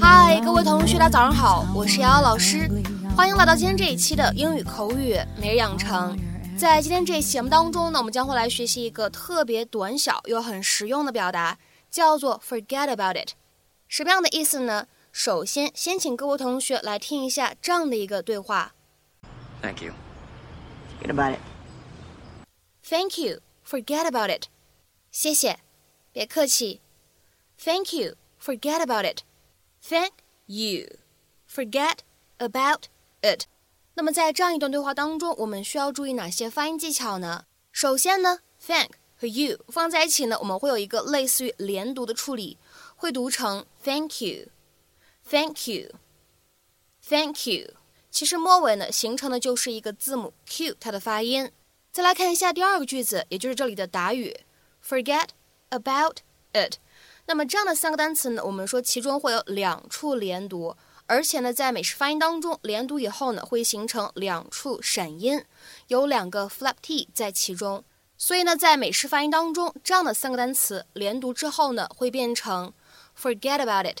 嗨，各位同学，大家早上好，我是瑶瑶老师，欢迎来到今天这一期的英语口语每日养成。在今天这一期节目当中呢，我们将会来学习一个特别短小又很实用的表达，叫做 “forget about it”。什么样的意思呢？首先，先请各位同学来听一下这样的一个对话。Thank you. Forget about it. Thank you. Forget about it. 谢谢，别客气。Thank you. Forget about it. Thank you. Forget about it. 那么在这样一段对话当中，我们需要注意哪些发音技巧呢？首先呢，thank 和 you 放在一起呢，我们会有一个类似于连读的处理，会读成 thank you，thank Thank you，thank you。其实末尾呢，形成的就是一个字母 q 它的发音。再来看一下第二个句子，也就是这里的答语，forget about it。那么这样的三个单词呢，我们说其中会有两处连读。而且呢，在美式发音当中，连读以后呢，会形成两处闪音，有两个 flap t 在其中。所以呢，在美式发音当中，这样的三个单词连读之后呢，会变成 forget about it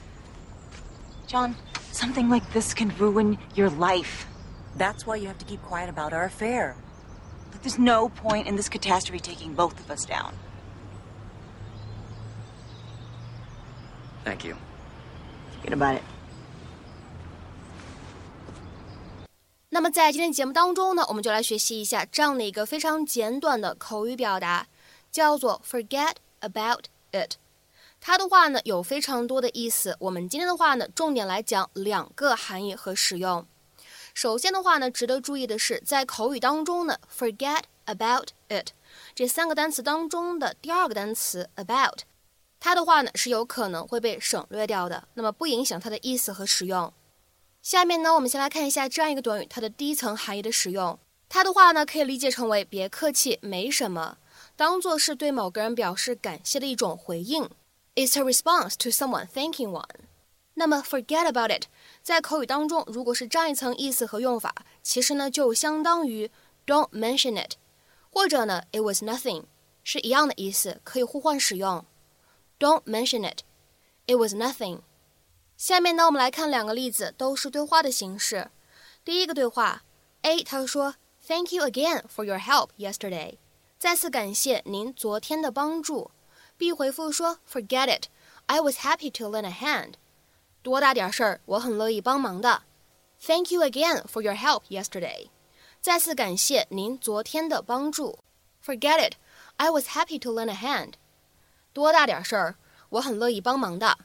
John, something like this can ruin your life. That's why you have to keep quiet about our affair. Look, there's no point in this catastrophe taking both of us down. Thank you. Forget about it. 那么在今天节目当中呢，我们就来学习一下这样的一个非常简短的口语表达，叫做 forget about it。 它的话呢有非常多的意思，我们今天的话呢重点来讲两个含义和使用。首先的话呢，值得注意的是，在口语当中呢，forget about it 这三个单词当中的第二个单词 about，它的话呢是有可能会被省略掉的，那么不影响它的意思和使用。下面呢，我们先来看一下这样一个短语，它的第一层含义的使用。它的话呢，可以理解成为“别客气，没什么”，当做是对某个人表示感谢的一种回应。It's a response to someone thanking one。那么，forget about it，在口语当中，如果是这样一层意思和用法，其实呢就相当于 don't mention it，或者呢 it was nothing，是一样的意思，可以互换使用。Don't mention it，it was nothing。下面呢，我们来看两个例子，都是对话的形式。第一个对话，A 他说：“Thank you again for your help yesterday。”再次感谢您昨天的帮助。 B 回复说：“Forget it. I was happy to lend a hand。”多大点事儿，我很乐意帮忙的。Thank you again for your help yesterday。再次感谢您昨天的帮助。Forget it. I was happy to lend a hand。多大点事儿，我很乐意帮忙的。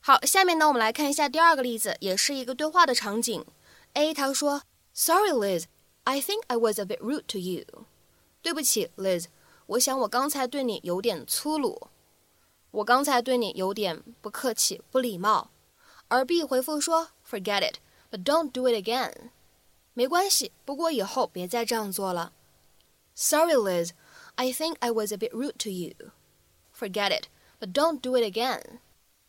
好，下面呢，我们来看一下第二个例子，也是一个对话的场景。A 他说：“Sorry, Liz, I think I was a bit rude to you。”对不起，Liz， 我想我刚才对你有点粗鲁，我刚才对你有点不客气、不礼貌。而 B 回复说：“Forget it, but don't do it again。”没关系，不过以后别再这样做了。Sorry, Liz, I think I was a bit rude to you. Forget it, but don't do it again.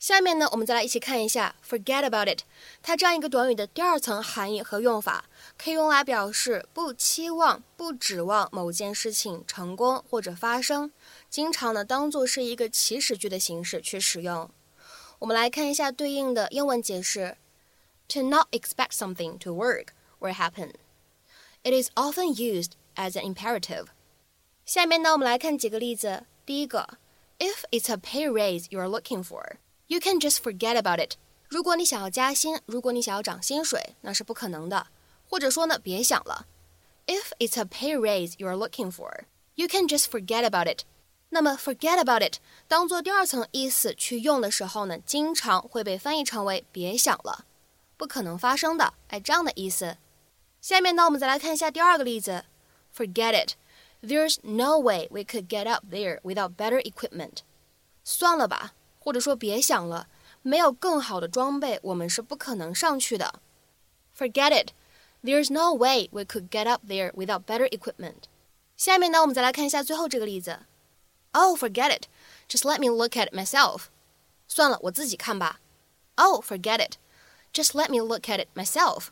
下面呢，我们再来一起看一下 "forget about it"，它这样一个短语的第二层含义和用法，可以用来表示不期望、不指望某件事情成功或者发生，经常呢当做是一个祈使句的形式去使用。我们来看一下对应的英文解释：to not expect something to work or happen。It is often used as an imperative。下面呢，我们来看几个例子。第一个，If it's a pay raise you are looking for。 You can just forget about it。如果你想要加薪，如果你想要涨薪水，那是不可能的。或者说呢，别想了。If it's a pay raise you are looking for, you can just forget about it。那么 forget about it 当做第二层意思去用的时候呢，经常会被翻译成为别想了。 不可能发生的，哎，这样的意思。下面呢，我们再来看一下第二个例子，Forget it. There's no way we could get up there without better equipment. 算了吧， 或者说别想了，没有更好的装备，我们是不可能上去的。Forget it. There's no way we could get up there without better equipment. 下面呢，我们再来看一下最后这个例子。Oh, forget it. Just let me look at it myself. 算了，我自己看吧。Oh, forget it. Just let me look at it myself.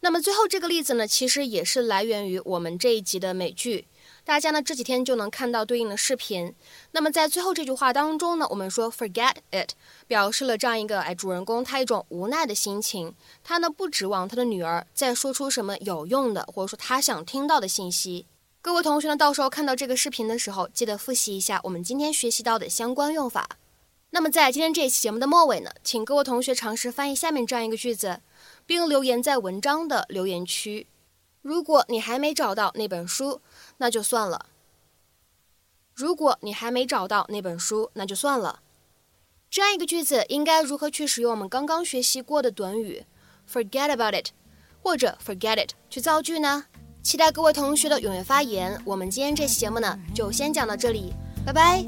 那么最后这个例子呢，其实也是来源于我们这一集的美剧，大家呢这几天就能看到对应的视频。那么在最后这句话当中呢，我们说 forget it，表示了这样一个哎主人公他一种无奈的心情，他呢不指望他的女儿再说出什么有用的或者说他想听到的信息。各位同学呢，到时候看到这个视频的时候，记得复习一下我们今天学习到的相关用法。那么在今天这一期节目的末尾呢，请各位同学尝试翻译下面这样一个句子。并留言在文章的留言区。如果你还没找到那本书，那就算了。如果你还没找到那本书，那就算了。这样一个句子应该如何去使用我们刚刚学习过的短语 “forget about it” 或者 “forget it” 去造句呢？期待各位同学的踊跃发言。我们今天这期节目呢，就先讲到这里，拜拜。